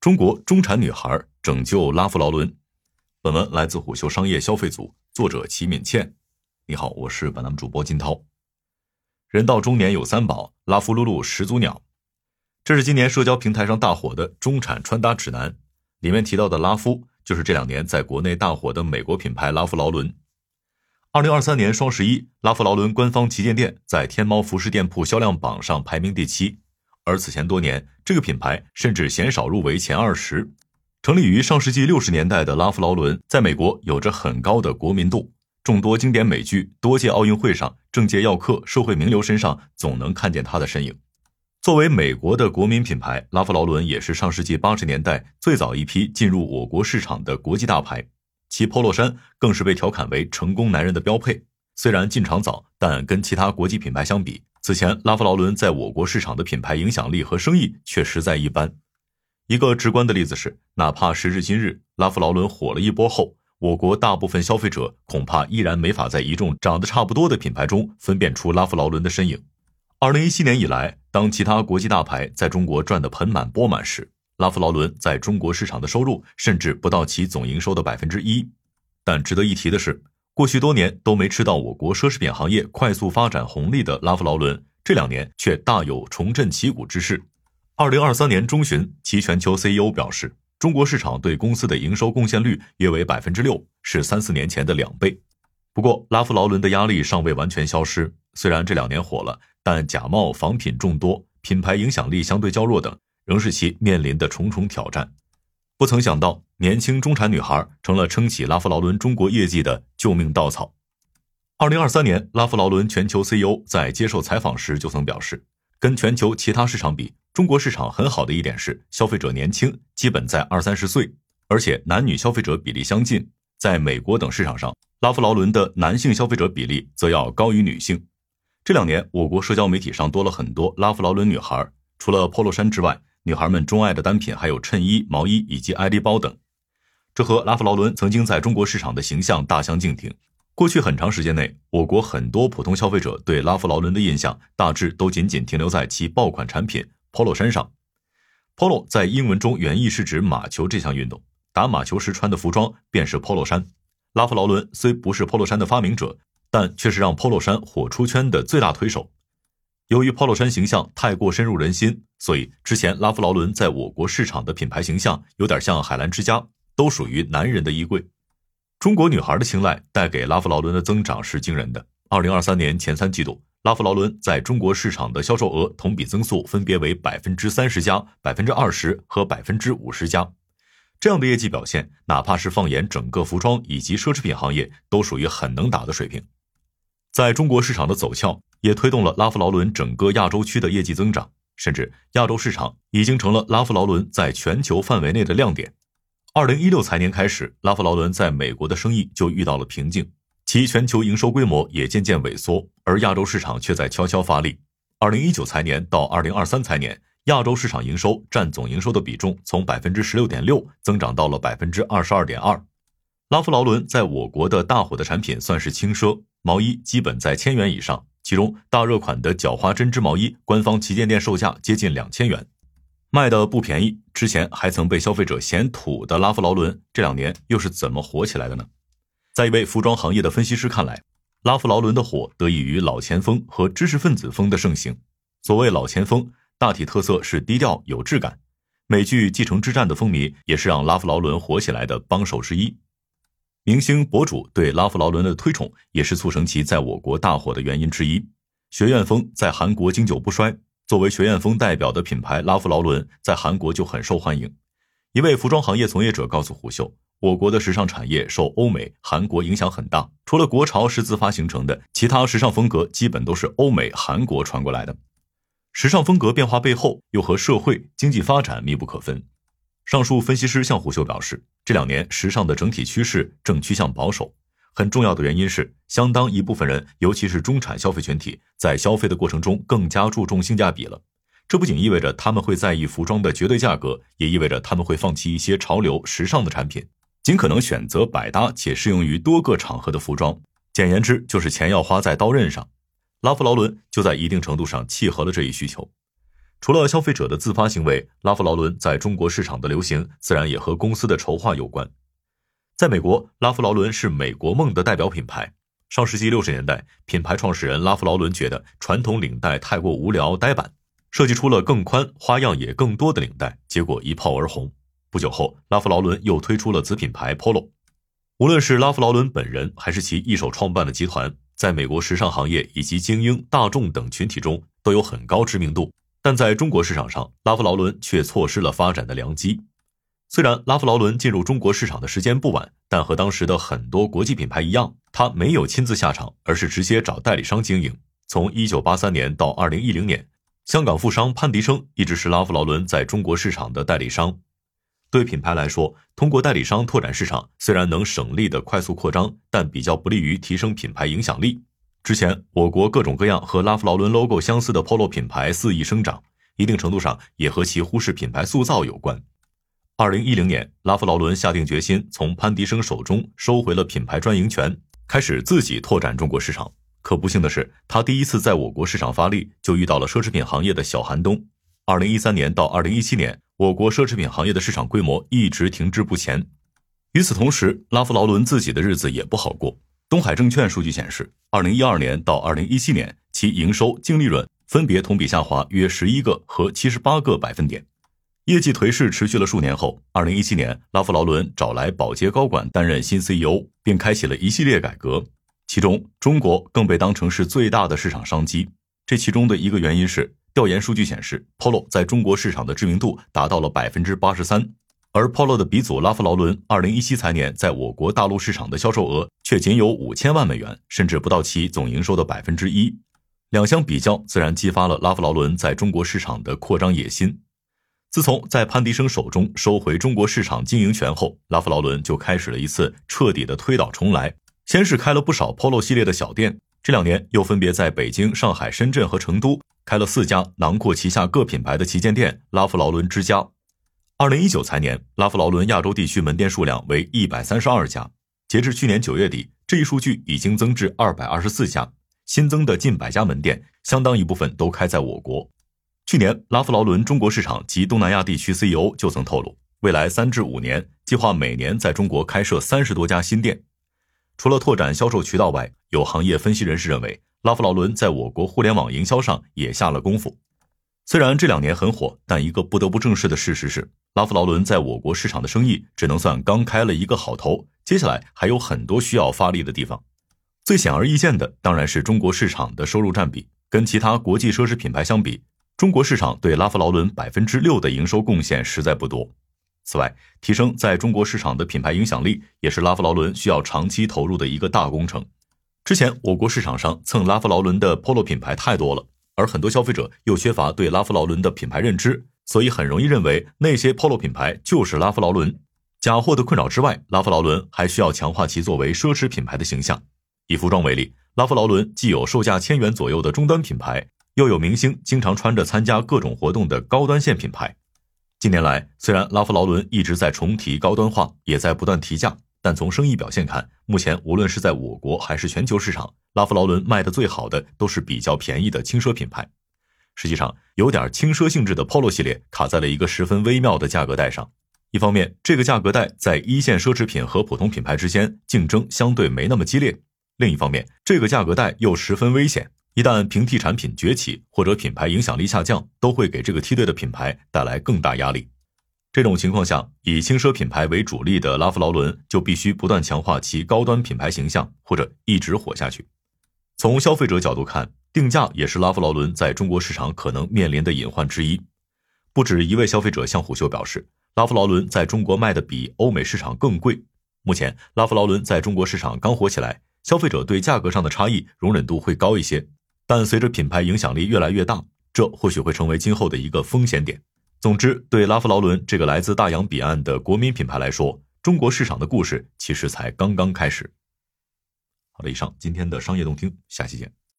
中国中产女孩拯救拉夫劳伦。本文来自虎嗅商业消费组，作者齐敏倩。你好，我是本栏目主播金涛。人到中年有三宝，拉夫噜噜始祖鸟。这是今年社交平台上大火的中产穿搭指南，里面提到的拉夫就是这两年在国内大火的美国品牌拉夫劳伦。二零二三年双十一，拉夫劳伦官方旗舰店在天猫服饰店铺销量榜上排名第七。而此前多年，这个品牌甚至鲜少入围前二十。成立于上世纪六十年代的拉夫劳伦，在美国有着很高的国民度。众多经典美剧、多届奥运会上，政界要客、社会名流身上总能看见他的身影。作为美国的国民品牌，拉夫劳伦也是上世纪八十年代最早一批进入我国市场的国际大牌。其 Polo 衫更是被调侃为成功男人的标配。虽然进场早，但跟其他国际品牌相比，此前，拉夫劳伦在我国市场的品牌影响力和生意却实在一般。一个直观的例子是，哪怕时至今日，拉夫劳伦火了一波后，我国大部分消费者恐怕依然没法在一众长得差不多的品牌中分辨出拉夫劳伦的身影。二零一七年以来，当其他国际大牌在中国赚得盆满钵满时，拉夫劳伦在中国市场的收入甚至不到其总营收的百分之一。但值得一提的是。过去多年都没吃到我国奢侈品行业快速发展红利的拉夫劳伦，这两年却大有重振旗鼓之势。二零二三年中旬，其全球 CEO 表示，中国市场对公司的营收贡献率约为百分之六，是三四年前的两倍。不过，拉夫劳伦的压力尚未完全消失，虽然这两年火了，但假冒仿品众多，品牌影响力相对较弱等，仍是其面临的重重挑战。不曾想到，年轻中产女孩成了撑起拉夫劳伦中国业绩的救命稻草。二零二三年，拉夫劳伦全球 CEO 在接受采访时就曾表示，跟全球其他市场比，中国市场很好的一点是消费者年轻，基本在二三十岁，而且男女消费者比例相近。在美国等市场上，拉夫劳伦的男性消费者比例则要高于女性。这两年，我国社交媒体上多了很多拉夫劳伦女孩，除了 Polo 衫之外。女孩们钟爱的单品还有衬衣、毛衣以及爱丽包等，这和拉夫劳伦曾经在中国市场的形象大相径庭。过去很长时间内，我国很多普通消费者对拉夫劳伦的印象大致都仅仅停留在其爆款产品 Polo 衫上。Polo 在英文中原意是指马球这项运动，打马球时穿的服装便是 Polo 衫。拉夫劳伦虽不是 Polo 衫的发明者，但却是让 Polo 衫火出圈的最大推手。由于 Polo 衫形象太过深入人心，所以之前拉夫劳伦在我国市场的品牌形象有点像海澜之家，都属于男人的衣柜。中国女孩的青睐带给拉夫劳伦的增长是惊人的。二零二三年前三季度，拉夫劳伦在中国市场的销售额同比增速分别为百分之三十加、百分之二十和百分之五十加。这样的业绩表现，哪怕是放眼整个服装以及奢侈品行业，都属于很能打的水平。在中国市场的走俏。也推动了拉夫劳伦整个亚洲区的业绩增长，甚至亚洲市场已经成了拉夫劳伦在全球范围内的亮点。二零一六财年开始，拉夫劳伦在美国的生意就遇到了瓶颈，其全球营收规模也渐渐萎缩，而亚洲市场却在悄悄发力。二零一九财年到二零二三财年，亚洲市场营收占总营收的比重从百分之十六点六增长到了百分之二十二点二。拉夫劳伦在我国的大火的产品算是轻奢，毛衣基本在千元以上。其中大热款的角花针织毛衣，官方旗舰店售价接近两千元，卖的不便宜。之前还曾被消费者嫌土的拉夫劳伦，这两年又是怎么火起来的呢？在一位服装行业的分析师看来，拉夫劳伦的火得益于老钱风和知识分子风的盛行。所谓老钱风，大体特色是低调有质感。美剧《继承之战》的风靡也是让拉夫劳伦火起来的帮手之一。明星博主对拉夫劳伦的推崇，也是促成其在我国大火的原因之一。学院风在韩国经久不衰，作为学院风代表的品牌，拉夫劳伦在韩国就很受欢迎。一位服装行业从业者告诉胡秀，我国的时尚产业受欧美、韩国影响很大，除了国潮是自发形成的，其他时尚风格基本都是欧美、韩国传过来的。时尚风格变化背后，又和社会经济发展密不可分。上述分析师向虎嗅表示，这两年时尚的整体趋势正趋向保守，很重要的原因是，相当一部分人，尤其是中产消费群体，在消费的过程中更加注重性价比了。这不仅意味着他们会在意服装的绝对价格，也意味着他们会放弃一些潮流时尚的产品，尽可能选择百搭且适用于多个场合的服装。简言之，就是钱要花在刀刃上。拉夫劳伦就在一定程度上契合了这一需求。除了消费者的自发行为，拉夫劳伦在中国市场的流行，自然也和公司的筹划有关。在美国，拉夫劳伦是美国梦的代表品牌。上世纪六十年代，品牌创始人拉夫劳伦觉得传统领带太过无聊呆板，设计出了更宽、花样也更多的领带，结果一炮而红。不久后，拉夫劳伦又推出了子品牌 Polo。无论是拉夫劳伦本人，还是其一手创办的集团，在美国时尚行业以及精英、大众等群体中都有很高知名度。但在中国市场上，拉夫劳伦却错失了发展的良机。虽然拉夫劳伦进入中国市场的时间不晚，但和当时的很多国际品牌一样，他没有亲自下场，而是直接找代理商经营。从1983年到2010年，香港富商潘迪生一直是拉夫劳伦在中国市场的代理商。对品牌来说，通过代理商拓展市场虽然能省力的快速扩张，但比较不利于提升品牌影响力。之前，我国各种各样和拉夫劳伦 logo 相似的 Polo 品牌肆意生长，一定程度上也和其忽视品牌塑造有关。二零一零年，拉夫劳伦下定决心从潘迪生手中收回了品牌专营权，开始自己拓展中国市场。可不幸的是，他第一次在我国市场发力，就遇到了奢侈品行业的小寒冬。二零一三年到二零一七年，我国奢侈品行业的市场规模一直停滞不前。与此同时，拉夫劳伦自己的日子也不好过。东海证券数据显示，二零一二年到二零一七年，其营收、净利润分别同比下滑约十一个和七十八个百分点，业绩颓势持续了数年后，二零一七年，拉夫劳伦找来保洁高管担任新 CEO，并开启了一系列改革，其中中国更被当成是最大的市场商机。这其中的一个原因是，调研数据显示，Polo 在中国市场的知名度达到了百分之八十三。而 Polo 的鼻祖拉夫劳伦，二零一七财年在我国大陆市场的销售额却仅有五千万美元，甚至不到其总营收的百分之一。两相比较，自然激发了拉夫劳伦在中国市场的扩张野心。自从在潘迪生手中收回中国市场经营权后，拉夫劳伦就开始了一次彻底的推倒重来。先是开了不少 Polo 系列的小店，这两年又分别在北京、上海、深圳和成都开了四家囊括旗下各品牌的旗舰店——拉夫劳伦之家。二零一九财年，拉夫劳伦亚洲地区门店数量为一百三十二家，截至去年九月底，这一数据已经增至二百二十四家，新增的近百家门店，相当一部分都开在我国。去年，拉夫劳伦中国市场及东南亚地区 CEO 就曾透露，未来三至五年计划每年在中国开设三十多家新店。除了拓展销售渠道外，有行业分析人士认为，拉夫劳伦在我国互联网营销上也下了功夫。虽然这两年很火，但一个不得不正视的事实是，拉夫劳伦在我国市场的生意只能算刚开了一个好头，接下来还有很多需要发力的地方。最显而易见的当然是中国市场的收入占比，跟其他国际奢侈品牌相比，中国市场对拉夫劳伦百分之六的营收贡献实在不多。此外，提升在中国市场的品牌影响力，也是拉夫劳伦需要长期投入的一个大工程。之前我国市场上蹭拉夫劳伦的 Polo 品牌太多了。而很多消费者又缺乏对拉夫劳伦的品牌认知，所以很容易认为那些 Polo 品牌就是拉夫劳伦。假货的困扰之外，拉夫劳伦还需要强化其作为奢侈品牌的形象。以服装为例，拉夫劳伦既有售价千元左右的中端品牌，又有明星经常穿着参加各种活动的高端线品牌。近年来，虽然拉夫劳伦一直在重提高端化，也在不断提价。但从生意表现看，目前无论是在我国还是全球市场，拉夫劳伦卖的最好的都是比较便宜的轻奢品牌。实际上，有点轻奢性质的 Polo 系列卡在了一个十分微妙的价格带上。一方面，这个价格带在一线奢侈品和普通品牌之间竞争相对没那么激烈；另一方面，这个价格带又十分危险，一旦平替产品崛起或者品牌影响力下降，都会给这个梯队的品牌带来更大压力。这种情况下，以轻奢品牌为主力的拉夫劳伦就必须不断强化其高端品牌形象，或者一直活下去。从消费者角度看，定价也是拉夫劳伦在中国市场可能面临的隐患之一。不止一位消费者向虎嗅表示，拉夫劳伦在中国卖的比欧美市场更贵。目前，拉夫劳伦在中国市场刚火起来，消费者对价格上的差异容忍度会高一些。但随着品牌影响力越来越大，这或许会成为今后的一个风险点。总之，对拉夫劳伦这个来自大洋彼岸的国民品牌来说，中国市场的故事其实才刚刚开始。好了，以上今天的商业动听，下期见。